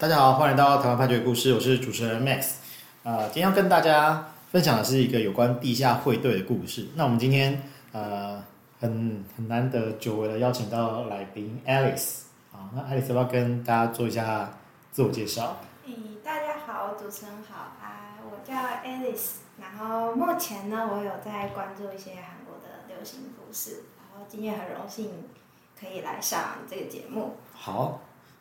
大家好，欢迎来到台湾判决故事，我是主持人 Max。呃，今天要跟大家分享的是一个有关地下汇兑的故事。那我们今天呃很很难得久违的邀请到来宾 Alice 啊，那 Alice 要不要跟大家做一下自我介绍？诶，大家好，主持人好啊，我叫 Alice，然后目前呢，我有在关注一些韩国的流行服饰，然后今天很荣幸可以来上这个节目。好。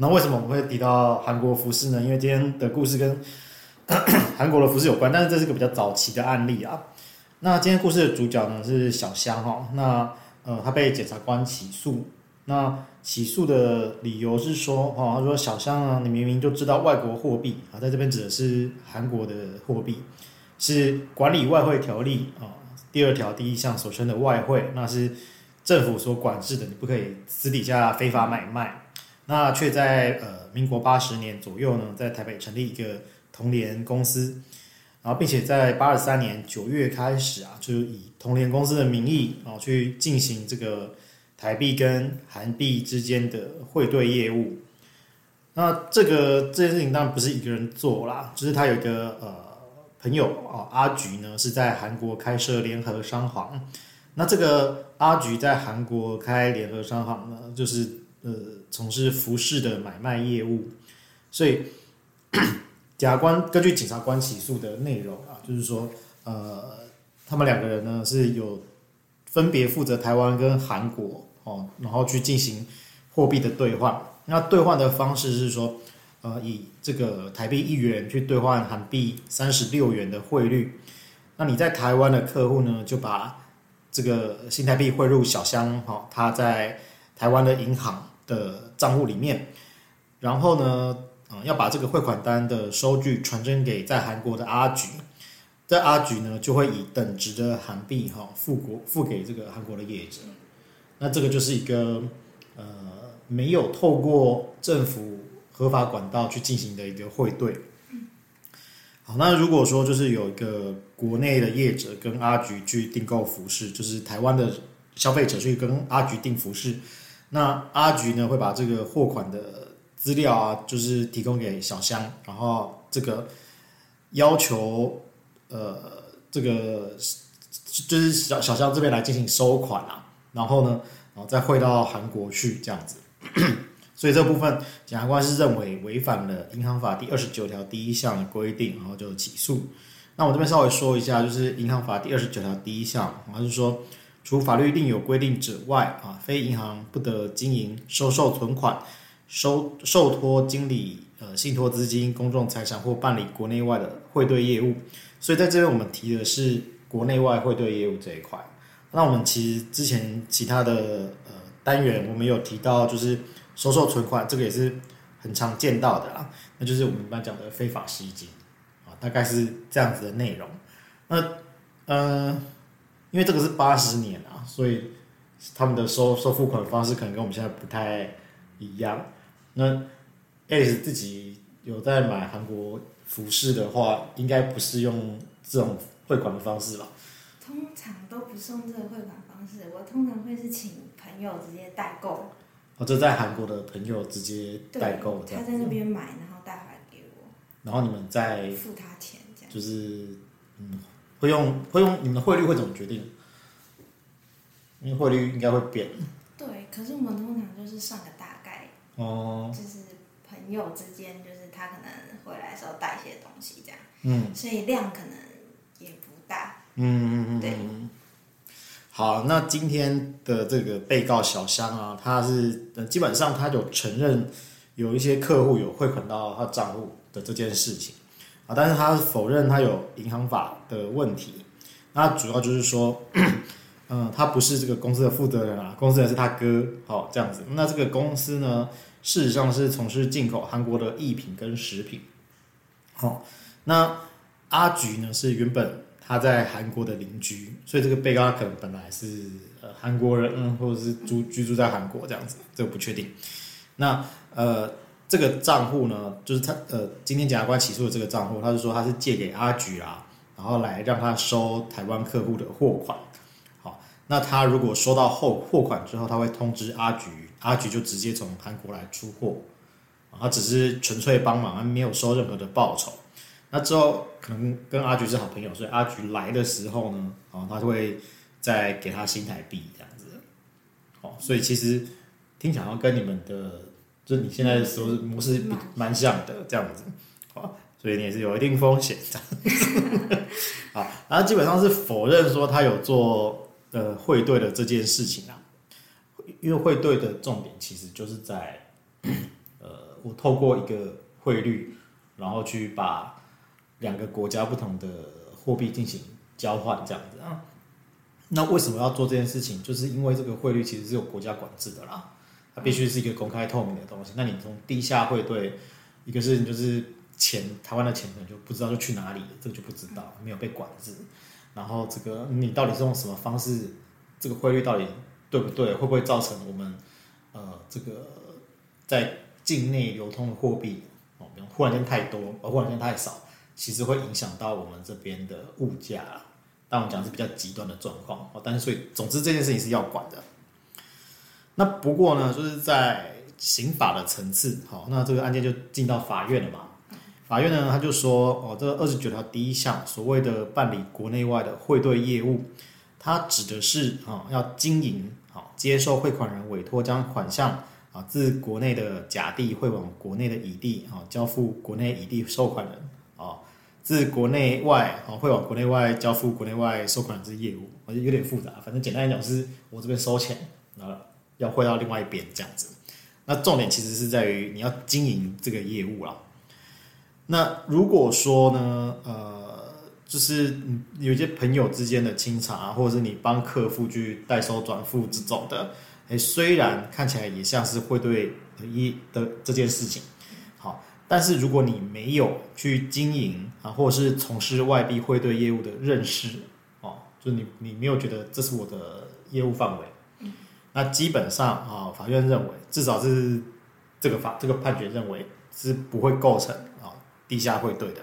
那为什么我们会提到韩国服饰呢？因为今天的故事跟 韩国的服饰有关，但是这是个比较早期的案例啊。那今天故事的主角呢是小香哈，那呃他被检察官起诉，那起诉的理由是说哈，他说小香啊，你明明就知道外国货币啊，在这边指的是韩国的货币，是管理外汇条例啊第二条第一项所称的外汇，那是政府所管制的，你不可以私底下非法买卖。那却在呃民国八十年左右呢，在台北成立一个同联公司，然后并且在八十三年九月开始啊，就以同联公司的名义啊去进行这个台币跟韩币之间的汇兑业务。那这个这件事情当然不是一个人做啦，就是他有一个呃朋友啊阿菊呢是在韩国开设联合商行。那这个阿菊在韩国开联合商行呢，就是。呃，从事服饰的买卖业务，所以 检察官根据检察官起诉的内容啊，就是说，呃，他们两个人呢是有分别负责台湾跟韩国哦，然后去进行货币的兑换。那兑换的方式是说，呃，以这个台币一元去兑换韩币三十六元的汇率。那你在台湾的客户呢，就把这个新台币汇入小香哈，他在台湾的银行。的账户里面，然后呢，啊，要把这个汇款单的收据传真给在韩国的阿菊，在阿菊呢就会以等值的韩币哈付国付给这个韩国的业者，那这个就是一个呃没有透过政府合法管道去进行的一个汇兑。好，那如果说就是有一个国内的业者跟阿菊去订购服饰，就是台湾的消费者去跟阿菊订服饰。那阿菊呢，会把这个货款的资料啊，就是提供给小香，然后这个要求呃，这个就是小小香这边来进行收款啊，然后呢，然后再汇到韩国去这样子。所以这部分检察官是认为违反了银行法第二十九条第一项的规定，然后就起诉。那我这边稍微说一下，就是银行法第二十九条第一项，好像是说。除法律另有规定者外，啊，非银行不得经营收受存款、收受托经理、呃信托资金、公众财产或办理国内外的汇兑业务。所以在这边我们提的是国内外汇兑业务这一块。那我们其实之前其他的呃单元我们有提到，就是收受存款，这个也是很常见到的啦。那就是我们一般讲的非法吸金啊，大概是这样子的内容。那呃。因为这个是八十年啊，所以他们的收收付款方式可能跟我们现在不太一样。那 Alice 自己有在买韩国服饰的话，应该不是用这种汇款的方式吧？通常都不是用这个汇款方式，我通常会是请朋友直接代购。哦，就在韩国的朋友直接代购，他在那边买，然后带回来给我。然后你们再付他钱，这样就是嗯。会用会用你们的汇率会怎么决定？因为汇率应该会变。对，可是我们通常就是算个大概。哦。就是朋友之间，就是他可能回来的时候带一些东西这样。嗯。所以量可能也不大。嗯嗯嗯。对。好，那今天的这个被告小香啊，他是基本上他有承认有一些客户有汇款到他账户的这件事情。啊，但是他否认他有银行法的问题，那主要就是说，嗯，他不是这个公司的负责人啊，公司人是他哥，好这样子。那这个公司呢，事实上是从事进口韩国的艺品跟食品。好，那阿菊呢是原本他在韩国的邻居，所以这个被告可能本来是呃韩国人，或者是住居住在韩国这样子，这个不确定。那呃。这个账户呢，就是他呃，今天检察官起诉的这个账户，他是说他是借给阿菊啊，然后来让他收台湾客户的货款。好，那他如果收到后货款之后，他会通知阿菊，阿菊就直接从韩国来出货。他只是纯粹帮忙，他没有收任何的报酬。那之后可能跟阿菊是好朋友，所以阿菊来的时候呢，啊，他就会再给他新台币这样子。哦，所以其实听起来跟你们的，就是你现在的时候模式蛮像的这样子。好，所以你也是有一定风险的。好，然后基本上是否认说他有做呃汇兑的这件事情啊，因为汇兑的重点其实就是在，呃，我透过一个汇率，然后去把。两个国家不同的货币进行交换，这样子啊？那为什么要做这件事情？就是因为这个汇率其实是有国家管制的啦，必须是一个公开透明的东西。那你从地下汇兑，一个是你就是钱，台湾的钱可能就不知道就去哪里，这个就不知道，没有被管制。然后这个你到底是用什么方式，这个汇率到底对不对？会不会造成我们呃这个在境内流通的货币哦，比如忽然间太多，而忽然间太少？其实会影响到我们这边的物价，但我们讲是比较极端的状况哦。但是所以，总之这件事情是要管的。那不过呢，就是在刑法的层次，好，那这个案件就进到法院了嘛。法院呢，他就说，哦，这二十九条第一项所谓的办理国内外的汇兑业务，它指的是啊，要经营好，接受汇款人委托将款项啊自国内的甲地汇往国内的乙地啊，交付国内乙地收款人啊。自国内外哦，会往国内外交付国内外收款这业务，我觉得有点复杂。反正简单来讲，是我这边收钱，啊，要汇到另外一边这样子。那重点其实是在于你要经营这个业务啦。那如果说呢，呃，就是有些朋友之间的清查，或者是你帮客户去代收转付这种的，哎，虽然看起来也像是汇兑一的这件事情。好但是如果你没有去经营啊，或者是从事外币汇兑业务的认识哦，就你你没有觉得这是我的业务范围，那基本上啊，法院认为至少是这个法这个判决认为是不会构成啊地下汇兑的。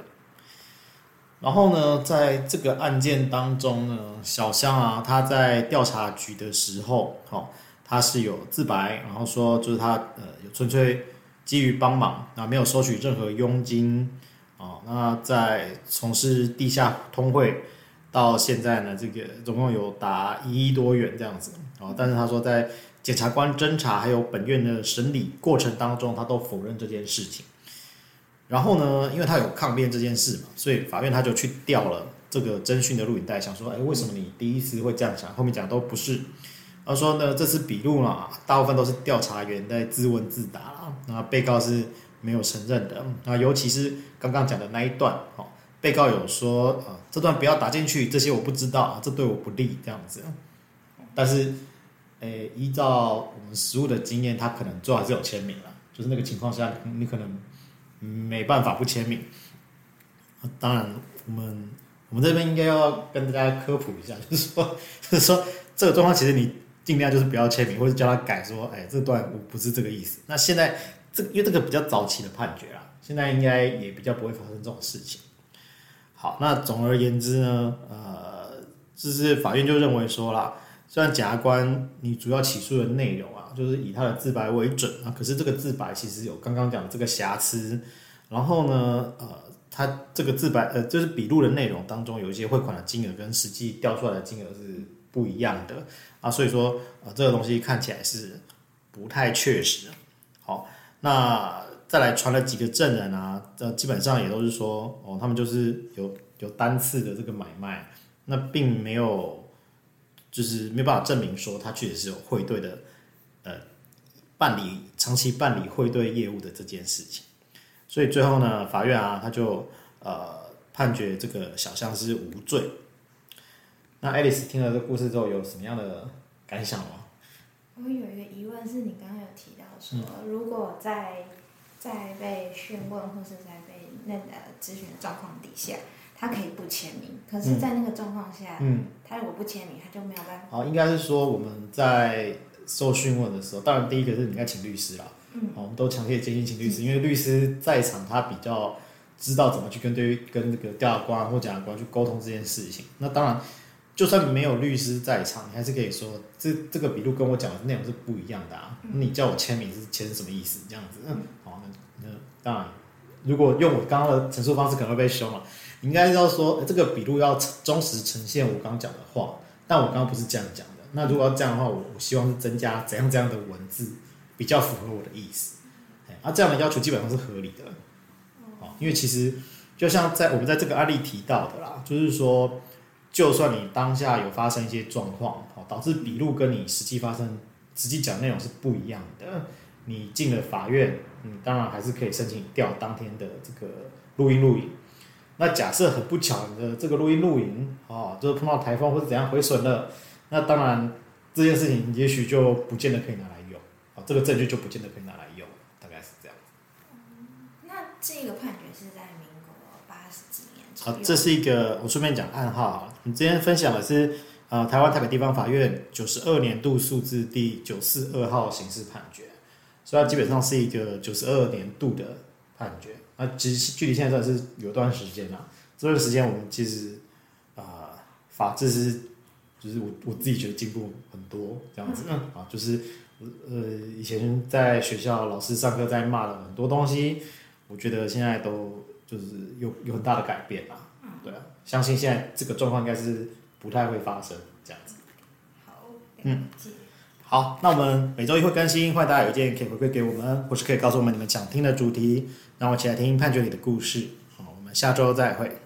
然后呢，在这个案件当中呢，小香啊，他在调查局的时候，哦，他是有自白，然后说就是他呃有纯粹。基于帮忙啊，没有收取任何佣金啊。那在从事地下通汇到现在呢，这个总共有达一亿多元这样子啊。但是他说，在检察官侦查还有本院的审理过程当中，他都否认这件事情。然后呢，因为他有抗辩这件事嘛，所以法院他就去调了这个侦讯的录影带，想说，哎，为什么你第一次会这样讲？后面讲都不是。他说呢，这次笔录嘛，大部分都是调查员在自问自答啦，那被告是没有承认的。那尤其是刚刚讲的那一段，哦，被告有说啊，这段不要打进去，这些我不知道，这对我不利这样子。但是，诶，依照我们实务的经验，他可能最后是有签名了，就是那个情况下，你可能没办法不签名。当然，我们我们这边应该要跟大家科普一下，就是说，就是说这个状况其实你。尽量就是不要签名，或者叫他改说，哎，这段我不是这个意思。那现在这因为这个比较早期的判决啊，现在应该也比较不会发生这种事情。好，那总而言之呢，呃，就是法院就认为说啦，虽然检察官你主要起诉的内容啊，就是以他的自白为准啊，可是这个自白其实有刚刚讲的这个瑕疵。然后呢，呃，他这个自白呃，就是笔录的内容当中有一些汇款的金额跟实际调出来的金额是不一样的。啊，所以说，呃，这个东西看起来是不太确实。好，那再来传了几个证人啊，这基本上也都是说，哦，他们就是有有单次的这个买卖，那并没有，就是没办法证明说他确实是有汇兑的，呃，办理长期办理汇兑业务的这件事情。所以最后呢，法院啊，他就呃判决这个小香是无罪。那 Alice 听了这个故事之后有什么样的感想吗？我有一个疑问，是你刚刚有提到说，嗯、如果在在被讯问或是在被那个咨询的状况底下，他可以不签名，可是，在那个状况下，嗯，他如果不签名，他就没有办法。好，应该是说我们在受讯问的时候，当然第一个是你应该请律师啦，嗯，好我们都强烈建议请律师，嗯、因为律师在场，他比较知道怎么去跟对跟那个调查官或检察官去沟通这件事情。那当然。就算没有律师在场，你还是可以说这这个笔录跟我讲的内容是不一样的啊！嗯、你叫我签名是签什么意思？这样子，嗯，好，那当然，如果用我刚刚的陈述方式，可能会被凶了。应该要说这个笔录要忠实呈现我刚刚讲的话，但我刚刚不是这样讲的。那如果要这样的话，我我希望是增加怎样怎样的文字，比较符合我的意思。啊，这样的要求基本上是合理的。因为其实就像在我们在这个案例提到的啦，就是说，就算你当下有发生一些状况，好，导致笔录跟你实际发生、实际讲内容是不一样的，你进了法院，你当然还是可以申请调当天的这个录音录影。那假设很不巧的这个录音录影，哦，就是碰到台风或者怎样毁损了，那当然这件事情也许就不见得可以拿来用，啊，这个证据就不见得可以拿来用，大概是这样。嗯，那这个判决是在民国八十几年。好，这是一个我顺便讲暗号啊。你今天分享的是呃台湾台北地方法院九十二年度数字第九四二号刑事判决，所以它基本上是一个九十二年度的判决。啊，其实距离现在算是有段时间了。这段时间我们其实啊、呃，法治是，就是我我自己觉得进步很多这样子。嗯。啊，就是呃，以前在学校老师上课在骂的很多东西，我觉得现在都就是有有很大的改变啦。嗯。对啊，相信现在这个状况应该是不太会发生这样子。好。嗯。好，那我们每周一会更新，欢迎大家有意见可以回馈给我们，或是可以告诉我们你们想听的主题，让我一起来听判决里的故事。好，我们下周再会。